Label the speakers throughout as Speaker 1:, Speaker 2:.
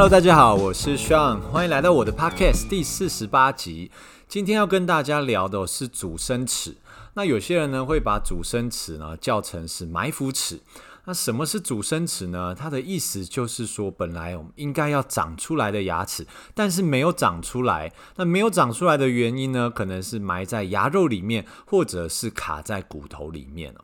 Speaker 1: Hello，大家好，我是 shan 欢迎来到我的 Podcast 第四十八集。今天要跟大家聊的是主生齿。那有些人呢会把主生齿呢叫成是埋伏齿。那什么是阻生齿呢？它的意思就是说，本来我们应该要长出来的牙齿，但是没有长出来。那没有长出来的原因呢，可能是埋在牙肉里面，或者是卡在骨头里面。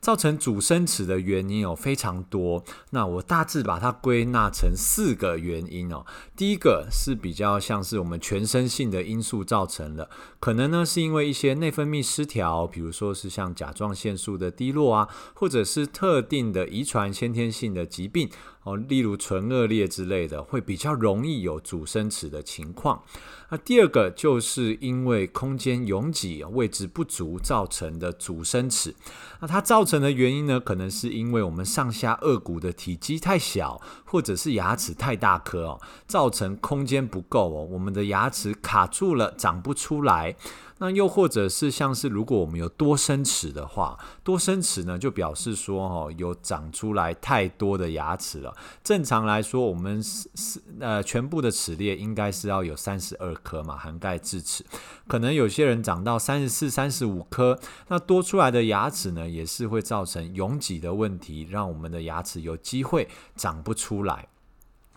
Speaker 1: 造成阻生齿的原因有非常多，那我大致把它归纳成四个原因哦。第一个是比较像是我们全身性的因素造成的，可能呢是因为一些内分泌失调，比如说是像甲状腺素的低落啊，或者是特定的遗传先天性的疾病。哦，例如唇腭裂之类的，会比较容易有阻生齿的情况。那第二个就是因为空间拥挤、位置不足造成的阻生齿。那它造成的原因呢，可能是因为我们上下颚骨的体积太小，或者是牙齿太大颗哦，造成空间不够哦，我们的牙齿卡住了，长不出来。那又或者是像是如果我们有多生齿的话，多生齿呢就表示说哦，有长出来太多的牙齿了。正常来说，我们是是呃全部的齿列应该是要有三十二颗嘛，涵盖智齿。可能有些人长到三十四、三十五颗，那多出来的牙齿呢，也是会造成拥挤的问题，让我们的牙齿有机会长不出来。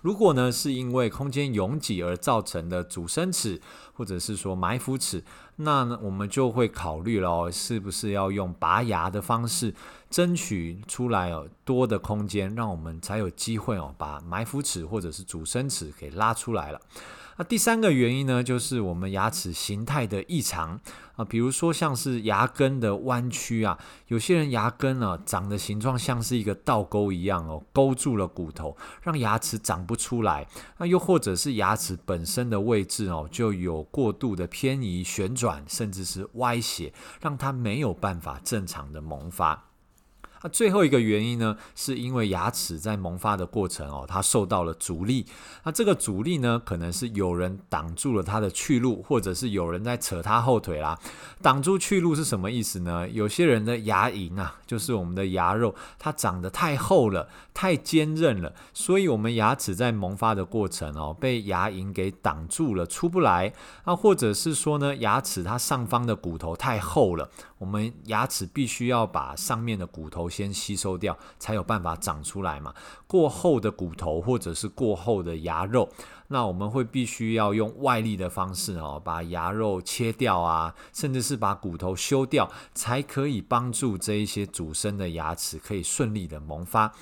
Speaker 1: 如果呢是因为空间拥挤而造成的阻生齿，或者是说埋伏齿，那呢我们就会考虑了哦，是不是要用拔牙的方式争取出来哦多的空间，让我们才有机会哦把埋伏齿或者是阻生齿给拉出来了。那第三个原因呢，就是我们牙齿形态的异常啊，比如说像是牙根的弯曲啊，有些人牙根呢长的形状像是一个倒钩一样哦，勾住了骨头，让牙齿长不出来。那又或者是牙齿本身的位置哦，就有过度的偏移、旋转，甚至是歪斜，让它没有办法正常的萌发。那最后一个原因呢，是因为牙齿在萌发的过程哦，它受到了阻力。那这个阻力呢，可能是有人挡住了它的去路，或者是有人在扯它后腿啦。挡住去路是什么意思呢？有些人的牙龈啊，就是我们的牙肉，它长得太厚了，太坚韧了，所以我们牙齿在萌发的过程哦，被牙龈给挡住了，出不来。那或者是说呢，牙齿它上方的骨头太厚了，我们牙齿必须要把上面的骨头先吸收掉，才有办法长出来嘛。过厚的骨头或者是过厚的牙肉，那我们会必须要用外力的方式哦，把牙肉切掉啊，甚至是把骨头修掉，才可以帮助这一些主生的牙齿可以顺利的萌发。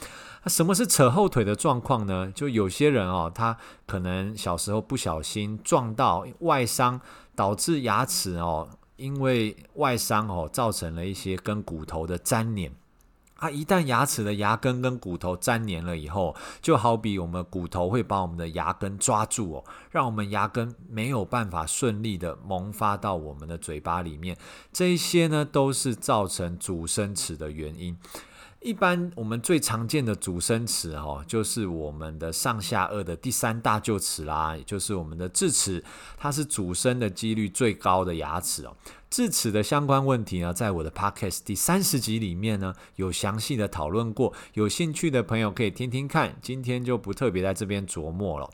Speaker 1: 那什么是扯后腿的状况呢？就有些人哦，他可能小时候不小心撞到外伤，导致牙齿哦，因为外伤哦，造成了一些跟骨头的粘连。啊一旦牙齿的牙根跟骨头粘连了以后，就好比我们骨头会把我们的牙根抓住哦，让我们牙根没有办法顺利的萌发到我们的嘴巴里面。这一些呢，都是造成主生齿的原因。一般我们最常见的主生齿哦，就是我们的上下颚的第三大臼齿啦，也就是我们的智齿，它是主生的几率最高的牙齿哦。智齿的相关问题呢，在我的 Podcast 第三十集里面呢，有详细的讨论过。有兴趣的朋友可以听听看。今天就不特别在这边琢磨了。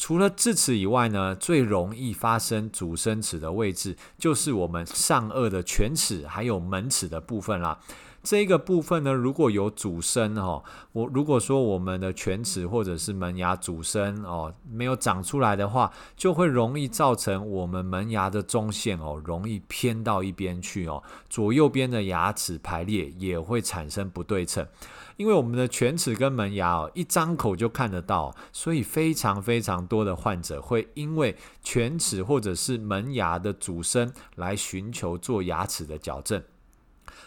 Speaker 1: 除了智齿以外呢，最容易发生阻生齿的位置，就是我们上颚的犬齿还有门齿的部分啦。这个部分呢，如果有阻生哦，我如果说我们的犬齿或者是门牙阻生哦，没有长出来的话，就会容易造成我们门牙的中线哦，容易偏到一边去哦，左右边的牙齿排列也会产生不对称，因为我们的犬齿跟门牙哦，一张口就看得到，所以非常非常多的患者会因为犬齿或者是门牙的阻生来寻求做牙齿的矫正。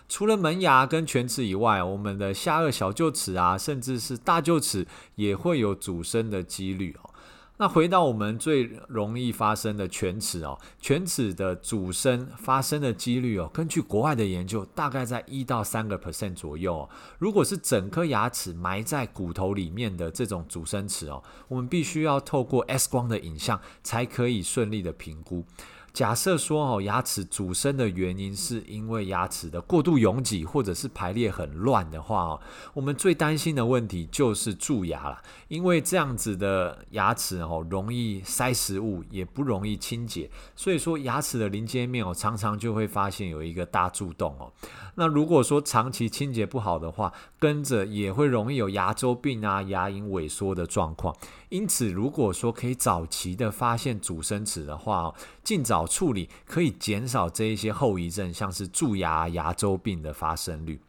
Speaker 1: 除了门牙跟犬齿以外，我们的下颚小臼齿啊，甚至是大臼齿也会有阻生的几率哦。那回到我们最容易发生的犬齿哦，犬齿的主生发生的几率哦，根据国外的研究，大概在一到三个 percent 左右哦。如果是整颗牙齿埋在骨头里面的这种主生齿哦，我们必须要透过 X 光的影像才可以顺利的评估。假设说哦，牙齿阻生的原因是因为牙齿的过度拥挤或者是排列很乱的话哦，我们最担心的问题就是蛀牙了，因为这样子的牙齿哦，容易塞食物，也不容易清洁，所以说牙齿的邻接面哦，常常就会发现有一个大蛀洞哦。那如果说长期清洁不好的话，跟着也会容易有牙周病啊、牙龈萎缩的状况。因此，如果说可以早期的发现阻生齿的话哦，尽早处理可以减少这一些后遗症，像是蛀牙、牙周病的发生率。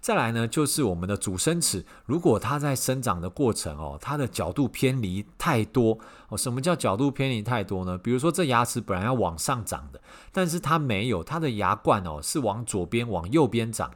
Speaker 1: 再来呢，就是我们的主生齿，如果它在生长的过程哦，它的角度偏离太多哦。什么叫角度偏离太多呢？比如说这牙齿本来要往上长的，但是它没有，它的牙冠哦是往左边、往右边长。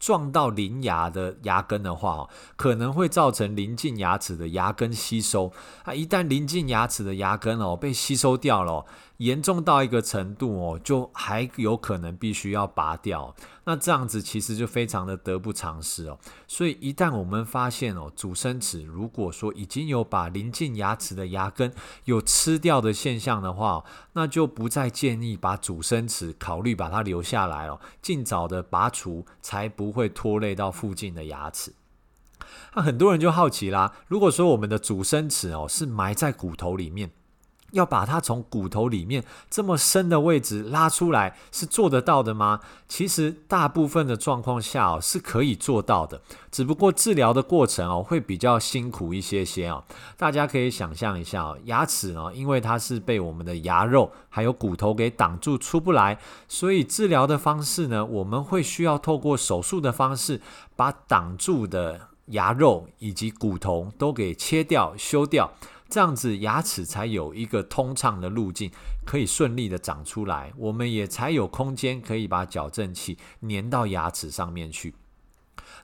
Speaker 1: 撞到邻牙的牙根的话哦，可能会造成邻近牙齿的牙根吸收啊。一旦邻近牙齿的牙根哦被吸收掉了，严重到一个程度哦，就还有可能必须要拔掉。那这样子其实就非常的得不偿失哦。所以一旦我们发现哦，主生齿如果说已经有把邻近牙齿的牙根有吃掉的现象的话，那就不再建议把主生齿考虑把它留下来哦，尽早的拔除才不会拖累到附近的牙齿。那很多人就好奇啦，如果说我们的主生齿哦是埋在骨头里面。要把它从骨头里面这么深的位置拉出来，是做得到的吗？其实大部分的状况下哦，是可以做到的，只不过治疗的过程哦会比较辛苦一些些哦。大家可以想象一下哦，牙齿哦，因为它是被我们的牙肉还有骨头给挡住出不来，所以治疗的方式呢，我们会需要透过手术的方式把挡住的牙肉以及骨头都给切掉修掉。这样子牙齿才有一个通畅的路径，可以顺利的长出来，我们也才有空间可以把矫正器粘到牙齿上面去。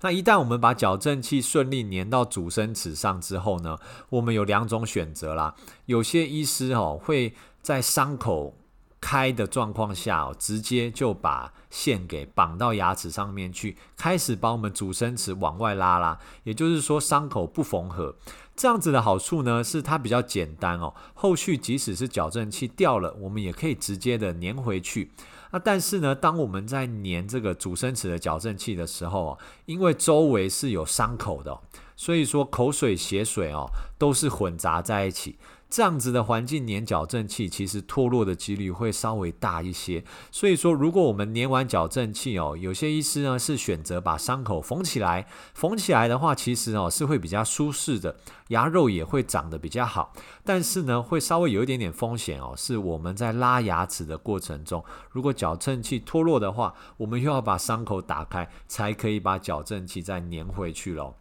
Speaker 1: 那一旦我们把矫正器顺利粘到主生齿上之后呢，我们有两种选择啦。有些医师哦会在伤口开的状况下哦，直接就把线给绑到牙齿上面去，开始把我们主生齿往外拉拉，也就是说伤口不缝合。这样子的好处呢，是它比较简单哦。后续即使是矫正器掉了，我们也可以直接的粘回去。那但是呢，当我们在粘这个主生齿的矫正器的时候，因为周围是有伤口的，所以说口水、血水哦，都是混杂在一起。这样子的环境粘矫正器，其实脱落的几率会稍微大一些。所以说，如果我们粘完矫正器哦，有些医师呢是选择把伤口缝起来。缝起来的话，其实哦是会比较舒适的，牙肉也会长得比较好。但是呢，会稍微有一点点风险哦，是我们在拉牙齿的过程中，如果矫正器脱落的话，我们又要把伤口打开，才可以把矫正器再粘回去咯。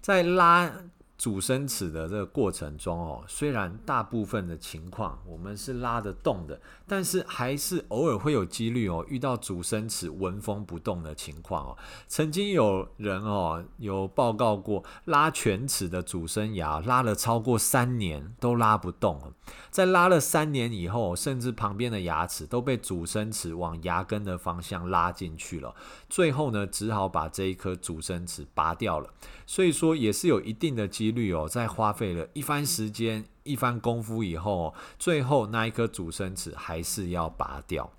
Speaker 1: 在拉。主生齿的这个过程中哦，虽然大部分的情况我们是拉得动的，但是还是偶尔会有几率哦遇到主生齿纹风不动的情况哦。曾经有人哦有报告过拉全齿的主生牙拉了超过三年都拉不动，在拉了三年以后，甚至旁边的牙齿都被主生齿往牙根的方向拉进去了，最后呢只好把这一颗主生齿拔掉了。所以说也是有一定的几率哦，在花费了一番时间、一番功夫以后，最后那一颗主生齿还是要拔掉。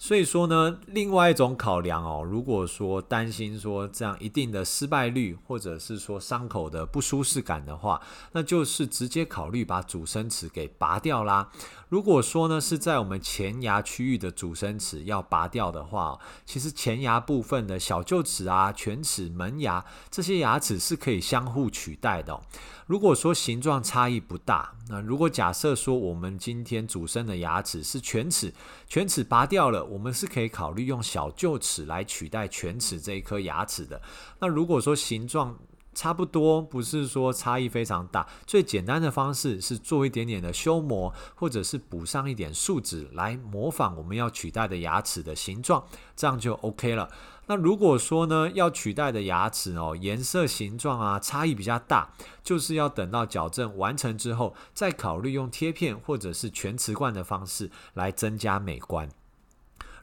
Speaker 1: 所以说呢，另外一种考量哦，如果说担心说这样一定的失败率，或者是说伤口的不舒适感的话，那就是直接考虑把主生齿给拔掉啦。如果说呢是在我们前牙区域的主生齿要拔掉的话，其实前牙部分的小臼齿啊、犬齿、门牙这些牙齿是可以相互取代的。如果说形状差异不大，那如果假设说我们今天主生的牙齿是犬齿，犬齿拔掉了，我们是可以考虑用小臼齿来取代犬齿这一颗牙齿的。那如果说形状差不多，不是说差异非常大，最简单的方式是做一点点的修磨，或者是补上一点树脂来模仿我们要取代的牙齿的形状，这样就 OK 了。那如果说呢，要取代的牙齿哦，颜色、形状啊差异比较大，就是要等到矫正完成之后，再考虑用贴片或者是全瓷冠的方式来增加美观。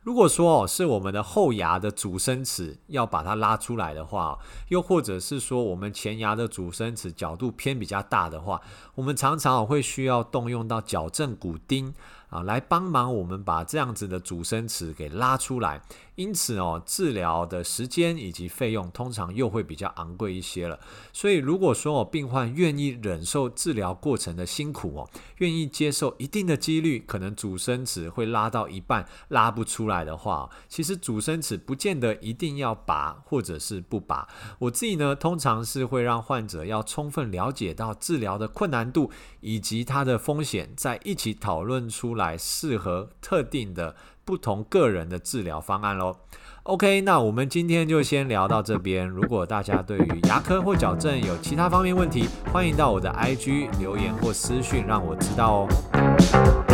Speaker 1: 如果说哦是我们的后牙的主生齿要把它拉出来的话，又或者是说我们前牙的主生齿角度偏比较大的话，我们常常会需要动用到矫正骨钉。啊，来帮忙我们把这样子的主生齿给拉出来，因此哦，治疗的时间以及费用通常又会比较昂贵一些了。所以，如果说哦，病患愿意忍受治疗过程的辛苦哦，愿意接受一定的几率可能主生齿会拉到一半拉不出来的话，其实主生齿不见得一定要拔或者是不拔。我自己呢，通常是会让患者要充分了解到治疗的困难度以及它的风险，再一起讨论出。来适合特定的不同个人的治疗方案喽。OK，那我们今天就先聊到这边。如果大家对于牙科或矫正有其他方面问题，欢迎到我的 IG 留言或私讯让我知道哦。